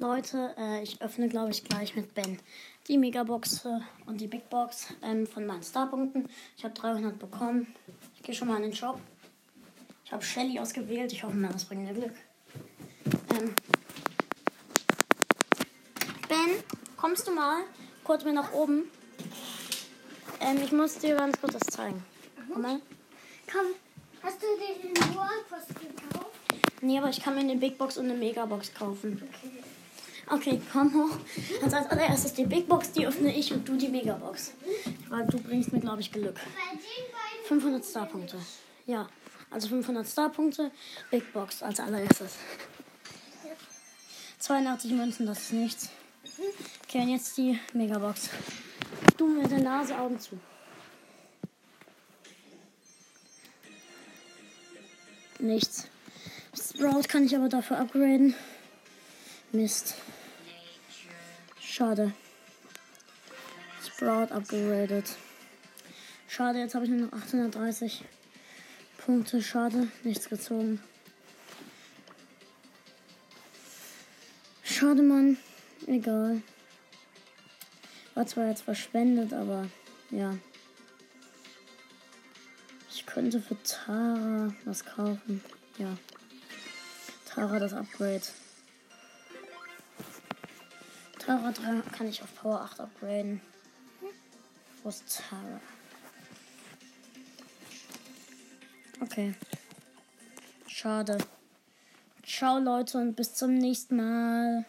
Leute, äh, ich öffne, glaube ich, gleich mit Ben die Megabox äh, und die Big Box ähm, von meinen Starpunkten. Ich habe 300 bekommen. Ich gehe schon mal in den Shop. Ich habe Shelly ausgewählt. Ich hoffe mal, das bringt mir Glück. Ähm, ben, kommst du mal kurz mir nach oben? Ähm, ich muss dir ganz kurz das zeigen. Komm mal. Komm, hast du dir den Wallpost gekauft? Nee, aber ich kann mir eine Big Box und eine Megabox kaufen. Okay, komm hoch. Also als allererstes die Big Box, die öffne ich und du die Megabox. Weil du bringst mir, glaube ich, Glück. Bei den beiden 500 Starpunkte. Ja, also 500 Starpunkte, Big Box als allererstes. 82 Münzen, das ist nichts. Okay, und jetzt die Megabox. Du mit der Nase, Augen zu. Nichts. Sprout kann ich aber dafür upgraden. Mist. Schade. Sprout upgradet. Schade, jetzt habe ich nur noch 830 Punkte. Schade, nichts gezogen. Schade, Mann. Egal. War zwar jetzt verschwendet, aber ja. Ich könnte für Tara was kaufen. Ja. Tara das Upgrade. Tara 3 kann ich auf Power 8 upgraden. Wo ist Tara? Okay. Schade. Ciao Leute und bis zum nächsten Mal.